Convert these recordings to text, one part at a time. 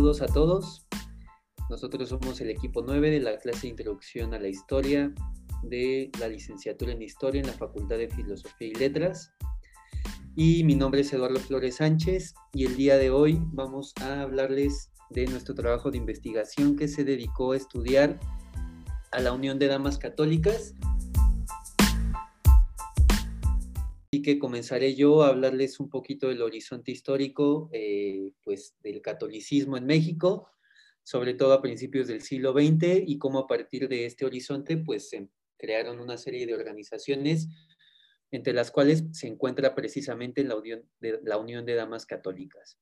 Saludos a todos. Nosotros somos el equipo 9 de la clase de Introducción a la Historia de la licenciatura en Historia en la Facultad de Filosofía y Letras. Y mi nombre es Eduardo Flores Sánchez y el día de hoy vamos a hablarles de nuestro trabajo de investigación que se dedicó a estudiar a la Unión de Damas Católicas y que comenzaré yo a hablarles un poquito del horizonte histórico eh, pues, del catolicismo en México, sobre todo a principios del siglo XX y cómo a partir de este horizonte pues, se crearon una serie de organizaciones entre las cuales se encuentra precisamente la Unión de, la Unión de Damas Católicas.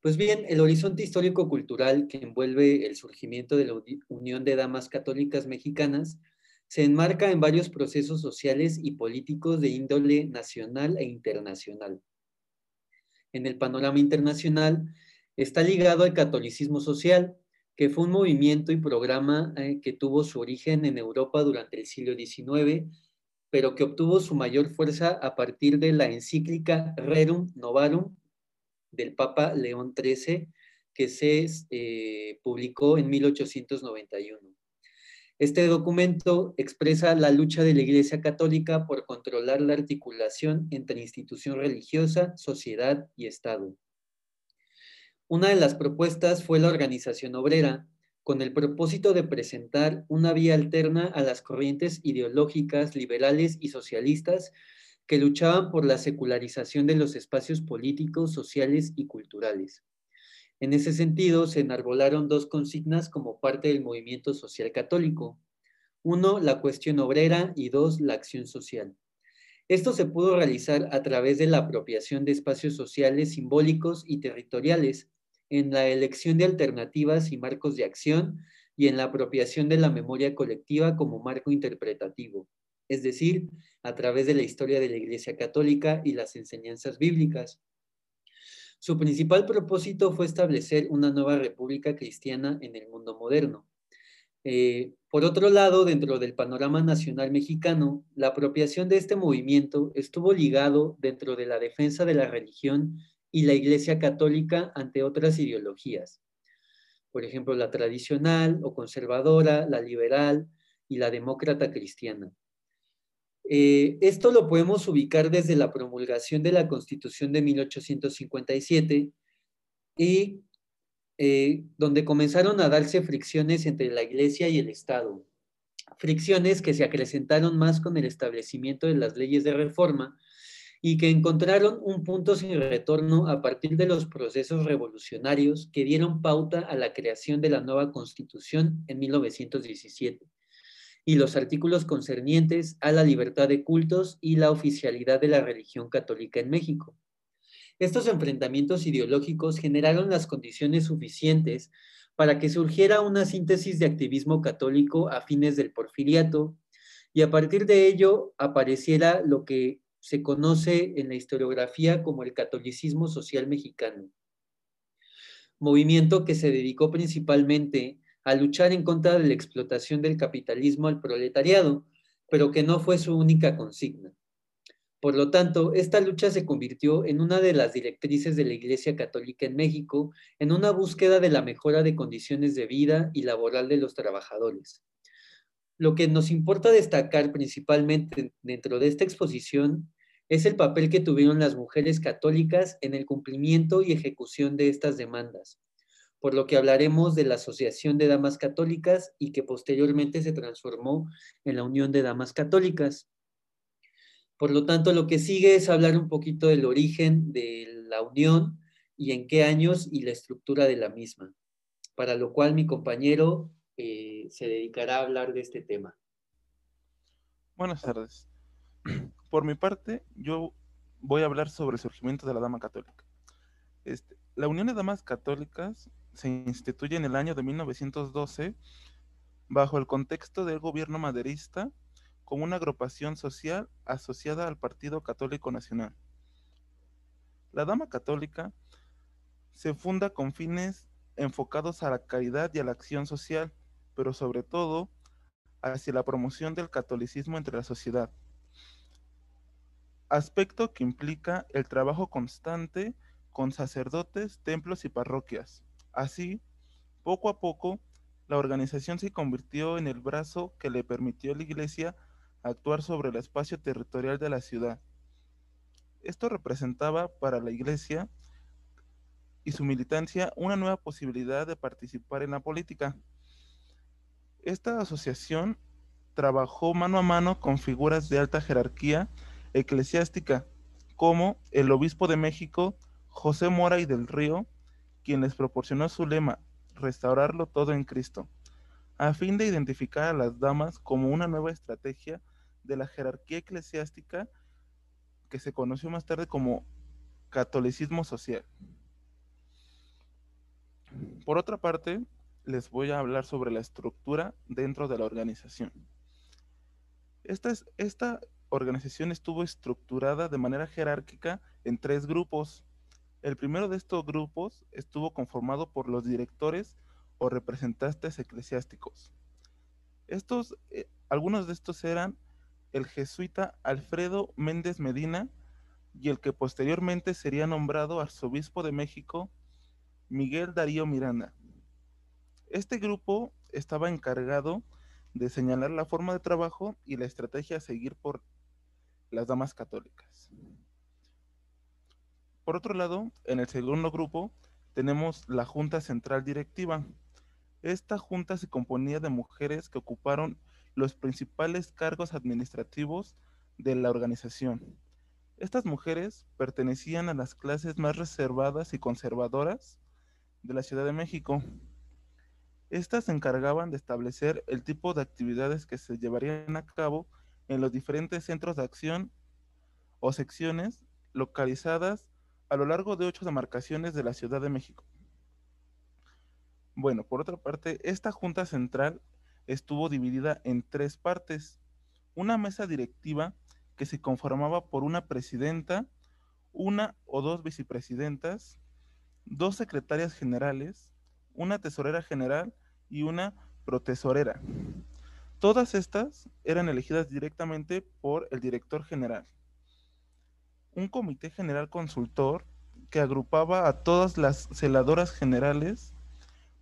Pues bien, el horizonte histórico-cultural que envuelve el surgimiento de la Unión de Damas Católicas Mexicanas se enmarca en varios procesos sociales y políticos de índole nacional e internacional. En el panorama internacional está ligado al catolicismo social, que fue un movimiento y programa eh, que tuvo su origen en Europa durante el siglo XIX, pero que obtuvo su mayor fuerza a partir de la encíclica Rerum Novarum del Papa León XIII, que se eh, publicó en 1891. Este documento expresa la lucha de la Iglesia Católica por controlar la articulación entre institución religiosa, sociedad y Estado. Una de las propuestas fue la organización obrera, con el propósito de presentar una vía alterna a las corrientes ideológicas liberales y socialistas que luchaban por la secularización de los espacios políticos, sociales y culturales. En ese sentido, se enarbolaron dos consignas como parte del movimiento social católico. Uno, la cuestión obrera y dos, la acción social. Esto se pudo realizar a través de la apropiación de espacios sociales simbólicos y territoriales, en la elección de alternativas y marcos de acción y en la apropiación de la memoria colectiva como marco interpretativo, es decir, a través de la historia de la Iglesia Católica y las enseñanzas bíblicas. Su principal propósito fue establecer una nueva república cristiana en el mundo moderno. Eh, por otro lado, dentro del panorama nacional mexicano, la apropiación de este movimiento estuvo ligado dentro de la defensa de la religión y la Iglesia Católica ante otras ideologías. Por ejemplo, la tradicional o conservadora, la liberal y la demócrata cristiana. Eh, esto lo podemos ubicar desde la promulgación de la Constitución de 1857 y eh, donde comenzaron a darse fricciones entre la Iglesia y el Estado. Fricciones que se acrecentaron más con el establecimiento de las leyes de reforma y que encontraron un punto sin retorno a partir de los procesos revolucionarios que dieron pauta a la creación de la nueva Constitución en 1917 y los artículos concernientes a la libertad de cultos y la oficialidad de la religión católica en México. Estos enfrentamientos ideológicos generaron las condiciones suficientes para que surgiera una síntesis de activismo católico a fines del porfiriato y a partir de ello apareciera lo que se conoce en la historiografía como el catolicismo social mexicano, movimiento que se dedicó principalmente a luchar en contra de la explotación del capitalismo al proletariado, pero que no fue su única consigna. Por lo tanto, esta lucha se convirtió en una de las directrices de la Iglesia Católica en México en una búsqueda de la mejora de condiciones de vida y laboral de los trabajadores. Lo que nos importa destacar principalmente dentro de esta exposición es el papel que tuvieron las mujeres católicas en el cumplimiento y ejecución de estas demandas, por lo que hablaremos de la Asociación de Damas Católicas y que posteriormente se transformó en la Unión de Damas Católicas. Por lo tanto, lo que sigue es hablar un poquito del origen de la unión y en qué años y la estructura de la misma, para lo cual mi compañero eh, se dedicará a hablar de este tema. Buenas tardes. Por mi parte, yo voy a hablar sobre el surgimiento de la Dama Católica. Este, la Unión de Damas Católicas se instituye en el año de 1912 bajo el contexto del gobierno maderista como una agrupación social asociada al Partido Católico Nacional. La Dama Católica se funda con fines enfocados a la caridad y a la acción social, pero sobre todo hacia la promoción del catolicismo entre la sociedad. Aspecto que implica el trabajo constante con sacerdotes, templos y parroquias, Así, poco a poco, la organización se convirtió en el brazo que le permitió a la Iglesia actuar sobre el espacio territorial de la ciudad. Esto representaba para la Iglesia y su militancia una nueva posibilidad de participar en la política. Esta asociación trabajó mano a mano con figuras de alta jerarquía eclesiástica, como el obispo de México, José Mora y del Río, quien les proporcionó su lema, restaurarlo todo en Cristo, a fin de identificar a las damas como una nueva estrategia de la jerarquía eclesiástica que se conoció más tarde como catolicismo social. Por otra parte, les voy a hablar sobre la estructura dentro de la organización. Esta, esta organización estuvo estructurada de manera jerárquica en tres grupos. El primero de estos grupos estuvo conformado por los directores o representantes eclesiásticos. Estos, eh, algunos de estos eran el jesuita Alfredo Méndez Medina y el que posteriormente sería nombrado arzobispo de México, Miguel Darío Miranda. Este grupo estaba encargado de señalar la forma de trabajo y la estrategia a seguir por las damas católicas. Por otro lado, en el segundo grupo tenemos la Junta Central Directiva. Esta junta se componía de mujeres que ocuparon los principales cargos administrativos de la organización. Estas mujeres pertenecían a las clases más reservadas y conservadoras de la Ciudad de México. Estas se encargaban de establecer el tipo de actividades que se llevarían a cabo en los diferentes centros de acción o secciones localizadas a lo largo de ocho demarcaciones de la Ciudad de México. Bueno, por otra parte, esta Junta Central estuvo dividida en tres partes. Una mesa directiva que se conformaba por una presidenta, una o dos vicepresidentas, dos secretarias generales, una tesorera general y una protesorera. Todas estas eran elegidas directamente por el director general. Un comité general consultor que agrupaba a todas las celadoras generales,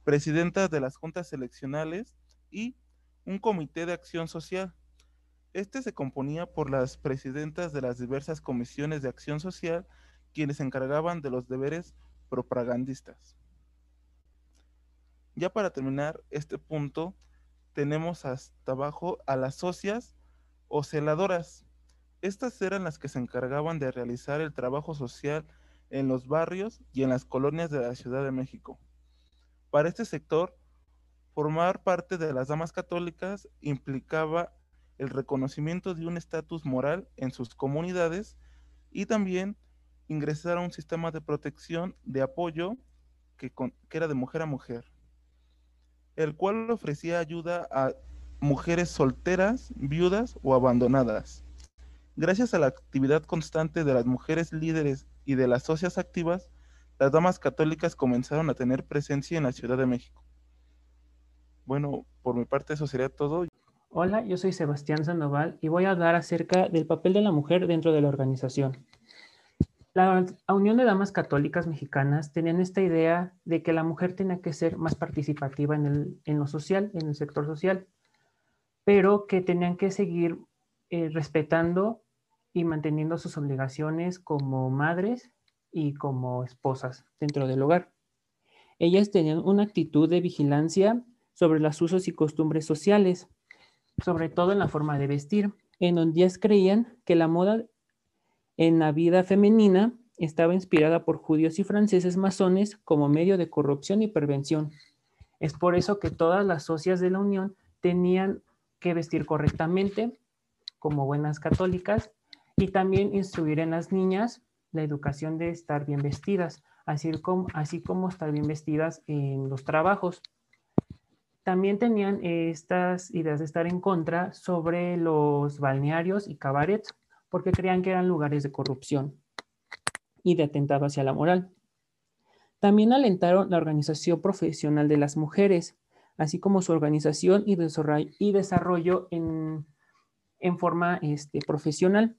presidentas de las juntas seleccionales y un comité de acción social. Este se componía por las presidentas de las diversas comisiones de acción social, quienes se encargaban de los deberes propagandistas. Ya para terminar este punto, tenemos hasta abajo a las socias o celadoras. Estas eran las que se encargaban de realizar el trabajo social en los barrios y en las colonias de la Ciudad de México. Para este sector, formar parte de las damas católicas implicaba el reconocimiento de un estatus moral en sus comunidades y también ingresar a un sistema de protección de apoyo que, era de mujer a mujer el cual ofrecía ayuda a mujeres solteras, viudas o abandonadas. Gracias a la actividad constante de las mujeres líderes y de las socias activas, las damas católicas comenzaron a tener presencia en la Ciudad de México. Bueno, por mi parte eso sería todo. Hola, yo soy Sebastián Sandoval y voy a hablar acerca del papel de la mujer dentro de la organización. La Unión de Damas Católicas Mexicanas tenían esta idea de que la mujer tenía que ser más participativa en, lo social, en el sector social, pero que tenían que seguir eh, respetando y manteniendo sus obligaciones como madres y como esposas dentro del hogar. Ellas tenían una actitud de vigilancia sobre los usos y costumbres sociales, sobre todo en la forma de vestir, en donde ellas creían que la moda en la vida femenina estaba inspirada por judíos y franceses masones como medio de corrupción y prevención. Es por eso que todas las socias de la Unión tenían que vestir correctamente como buenas católicas y también instruir en las niñas la educación de estar bien vestidas, así como, así como estar bien vestidas en los trabajos. También tenían estas ideas de estar en contra sobre los balnearios y cabarets, porque creían que eran lugares de corrupción y de atentado hacia la moral. También alentaron la organización profesional de las mujeres, así como su organización y desarrollo, en, forma este, profesional.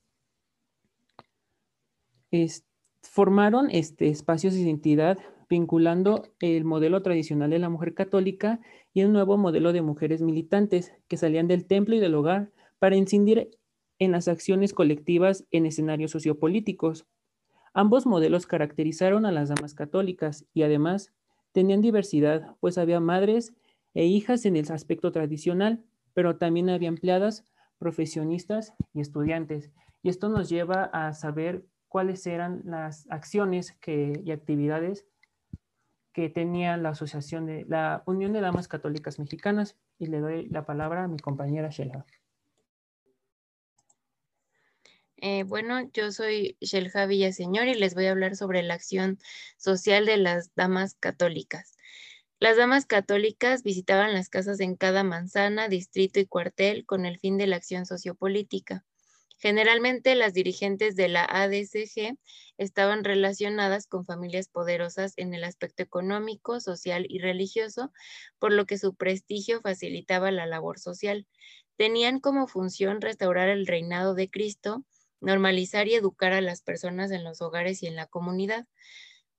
Formaron este, espacios de identidad vinculando el modelo tradicional de la mujer católica y el nuevo modelo de mujeres militantes que salían del templo y del hogar para incidir en las acciones colectivas en escenarios sociopolíticos. Ambos modelos caracterizaron a las damas católicas y además tenían diversidad, pues había madres e hijas en el aspecto tradicional, pero también había empleadas, profesionistas y estudiantes. Y esto nos lleva a saber cuáles eran las acciones y actividades que tenía la asociación de la Unión de Damas Católicas Mexicanas y le doy la palabra a mi compañera Sheila. Eh, bueno, yo soy Shelja Villaseñor y les voy a hablar sobre la acción social de las damas católicas. Las damas católicas visitaban las casas en cada manzana, distrito y cuartel con el fin de la acción sociopolítica. Generalmente las dirigentes de la ADCG estaban relacionadas con familias poderosas en el aspecto económico, social y religioso, por lo que su prestigio facilitaba la labor social. Tenían como función restaurar el reinado de Cristo, normalizar y educar a las personas en los hogares y en la comunidad.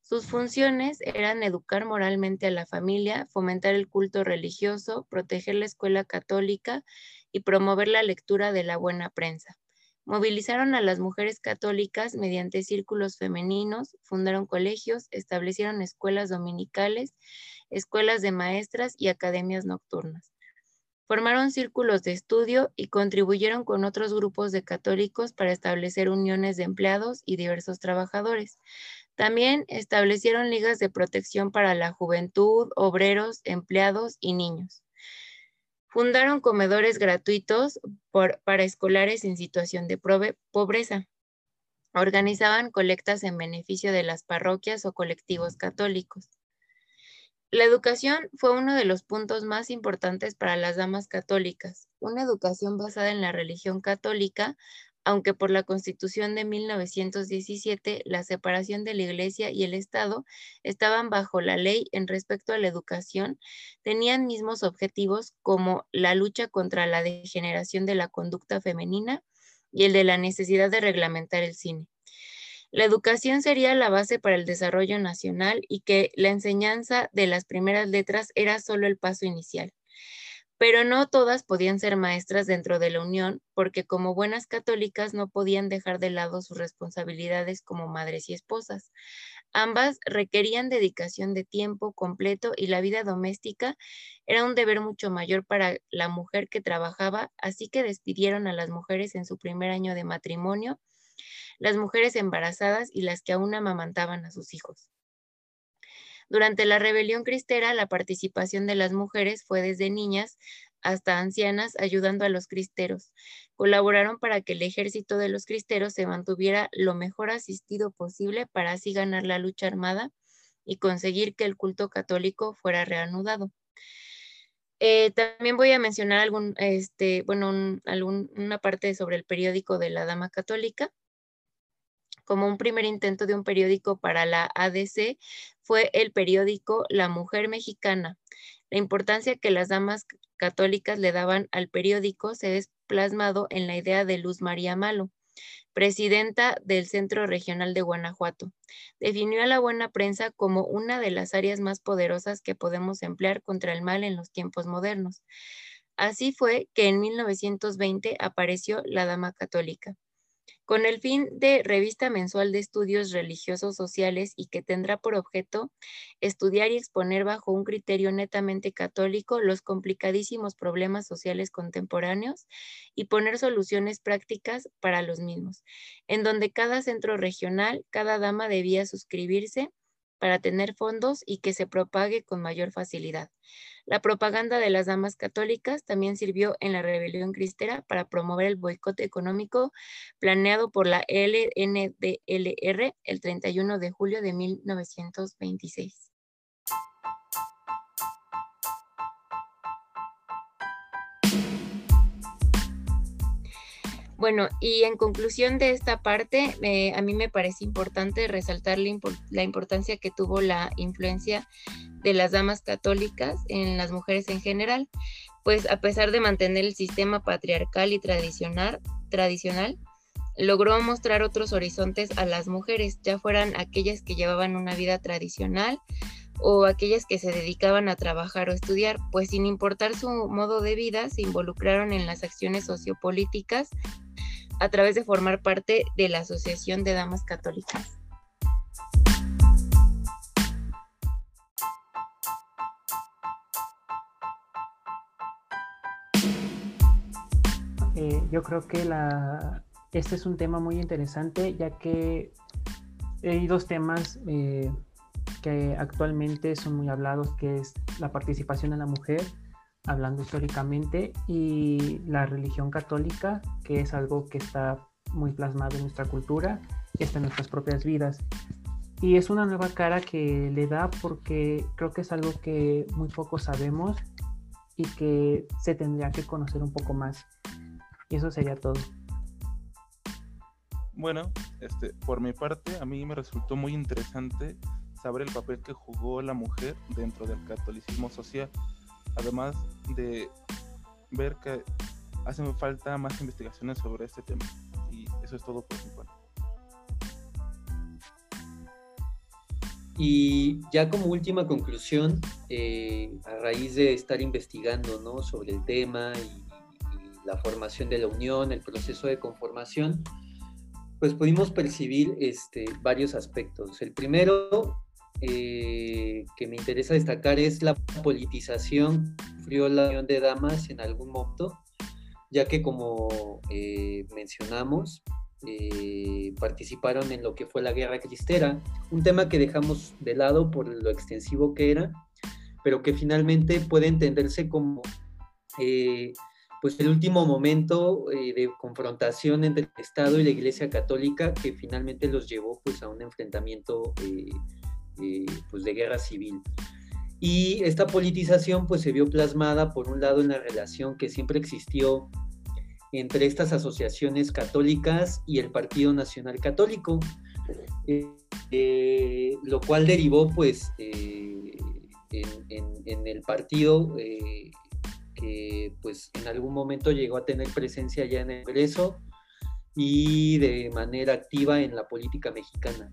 Sus funciones eran educar moralmente a la familia, fomentar el culto religioso, proteger la escuela católica y promover la lectura de la buena prensa. Movilizaron a las mujeres católicas mediante círculos femeninos, fundaron colegios, establecieron escuelas dominicales, escuelas de maestras y academias nocturnas. Formaron círculos de estudio y contribuyeron con otros grupos de católicos para establecer uniones de empleados y diversos trabajadores. También establecieron ligas de protección para la juventud, obreros, empleados y niños. Fundaron comedores gratuitos para escolares en situación de pobreza. Organizaban colectas en beneficio de las parroquias o colectivos católicos. La educación fue uno de los puntos más importantes para las damas católicas. Una educación basada en la religión católica, aunque por la Constitución de 1917 la separación de la Iglesia y el Estado estaban bajo la ley en respecto a la educación, tenían mismos objetivos como la lucha contra la degeneración de la conducta femenina y el de la necesidad de reglamentar el cine. La educación sería la base para el desarrollo nacional y que la enseñanza de las primeras letras era solo el paso inicial. Pero no todas podían ser maestras dentro de la Unión porque como buenas católicas no podían dejar de lado sus responsabilidades como madres y esposas. Ambas requerían dedicación de tiempo completo y la vida doméstica era un deber mucho mayor para la mujer que trabajaba, así que despidieron a las mujeres en su primer año de matrimonio las mujeres embarazadas y las que aún amamantaban a sus hijos. Durante la rebelión cristera, la participación de las mujeres fue desde niñas hasta ancianas ayudando a los cristeros. Colaboraron para que el ejército de los cristeros se mantuviera lo mejor asistido posible para así ganar la lucha armada y conseguir que el culto católico fuera reanudado. Eh, también voy a mencionar algún, este, bueno, una parte sobre el periódico de la Dama Católica como un primer intento de un periódico para la ADC fue el periódico La Mujer Mexicana. La importancia que las damas católicas le daban al periódico se es plasmado en la idea de Luz María Malo, presidenta del Centro Regional de Guanajuato. Definió a la buena prensa como una de las áreas más poderosas que podemos emplear contra el mal en los tiempos modernos. Así fue que en 1920 apareció la Dama Católica con el fin de revista mensual de estudios religiosos sociales y que tendrá por objeto estudiar y exponer bajo un criterio netamente católico los complicadísimos problemas sociales contemporáneos y poner soluciones prácticas para los mismos, en donde cada centro regional, cada dama debía suscribirse para tener fondos y que se propague con mayor facilidad. La propaganda de las damas católicas también sirvió en la rebelión cristera para promover el boicot económico planeado por la LNDLR el 31 de julio de 1926. Bueno, y en conclusión de esta parte, eh, a mí me parece importante resaltar la, importancia que tuvo la influencia de las damas católicas en las mujeres en general, pues a pesar de mantener el sistema patriarcal y tradicional, tradicional logró mostrar otros horizontes a las mujeres, ya fueran aquellas que llevaban una vida tradicional o aquellas que se dedicaban a trabajar o estudiar, pues sin importar su modo de vida, se involucraron en las acciones sociopolíticas a través de formar parte de la Asociación de Damas Católicas. Eh, yo creo que la, este es un tema muy interesante ya que hay dos temas eh, que actualmente son muy hablados, que es la participación de la mujer, hablando históricamente, y la religión católica, que es algo que está muy plasmado en nuestra cultura hasta en nuestras propias vidas. Y es una nueva cara que le da porque creo que es algo que muy poco sabemos y que se tendría que conocer un poco más. Y eso sería todo. Bueno, este, por mi parte, a mí me resultó muy interesante saber el papel que jugó la mujer dentro del catolicismo social, además de ver que hacen falta más investigaciones sobre este tema. Y eso es todo por mi parte. Y ya como última conclusión, eh, a raíz de estar investigando ¿no? sobre el tema y, la formación de la unión, el proceso de conformación, pues pudimos percibir este, varios aspectos. El primero eh, que me interesa destacar es la politización que sufrió la Unión de Damas en algún momento, ya que como eh, mencionamos, eh, participaron en lo que fue la Guerra Cristera, un tema que dejamos de lado por lo extensivo que era, pero que finalmente puede entenderse como pues el último momento de confrontación entre el Estado y la Iglesia Católica que finalmente los llevó pues a un enfrentamiento eh, pues de guerra civil. Y esta politización pues se vio plasmada por un lado en la relación que siempre existió entre estas asociaciones católicas y el Partido Nacional Católico, eh, eh, lo cual derivó pues en, en, el partido que pues en algún momento llegó a tener presencia ya en el Congreso y de manera activa en la política mexicana.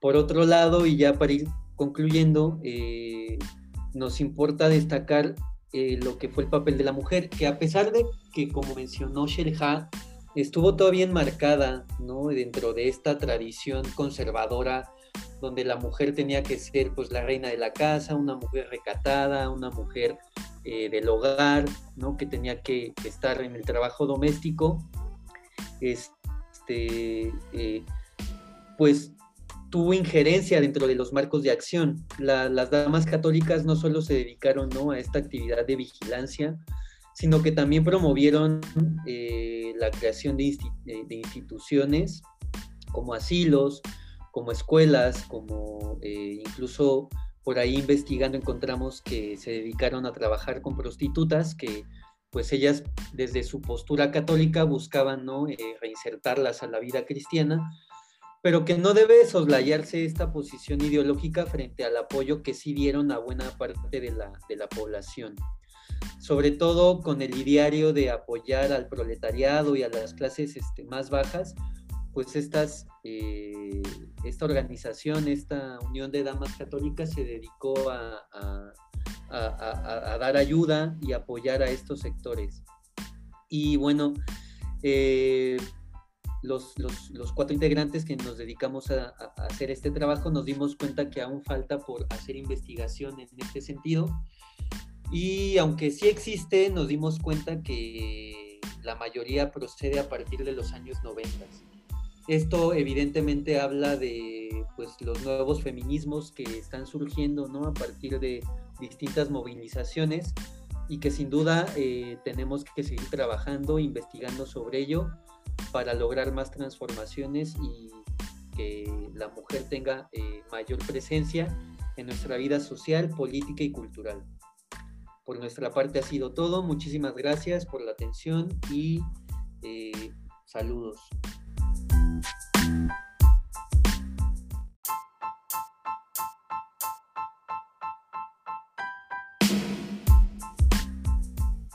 Por otro lado, y ya para ir concluyendo, eh, nos importa destacar eh, lo que fue el papel de la mujer, que a pesar de que, como mencionó Shelha, estuvo todavía enmarcada ¿no? dentro de esta tradición conservadora donde la mujer tenía que ser pues la reina de la casa, una mujer recatada, una mujer eh, del hogar, ¿no? que tenía que, estar en el trabajo doméstico, este, pues tuvo injerencia dentro de los marcos de acción. las damas católicas no solo se dedicaron ¿no? a esta actividad de vigilancia, sino que también promovieron eh, la creación de, instituciones como asilos, como escuelas, como eh, incluso por ahí investigando encontramos que se dedicaron a trabajar con prostitutas que pues ellas desde su postura católica buscaban ¿no? Eh, reinsertarlas a la vida cristiana pero que no debe soslayarse esta posición ideológica frente al apoyo que sí dieron a buena parte de la, de la población, sobre todo con el ideario de apoyar al proletariado y a las clases este, más bajas, pues estas, eh, esta organización, esta Unión de Damas Católicas se dedicó a, dar ayuda y apoyar a estos sectores. Y bueno, eh, los, cuatro integrantes que nos dedicamos a, hacer este trabajo nos dimos cuenta que aún falta por hacer investigación en este sentido. Y aunque sí existe, nos dimos cuenta que la mayoría procede a partir de los años 90. Esto evidentemente habla de pues, los nuevos feminismos que están surgiendo ¿no? a partir de distintas movilizaciones y que sin duda eh, tenemos que seguir trabajando, investigando sobre ello para lograr más transformaciones y que la mujer tenga eh, mayor presencia en nuestra vida social, política y cultural. Por nuestra parte ha sido todo. Muchísimas gracias por la atención y eh, saludos.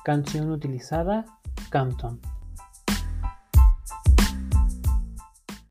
Canción utilizada, Campton.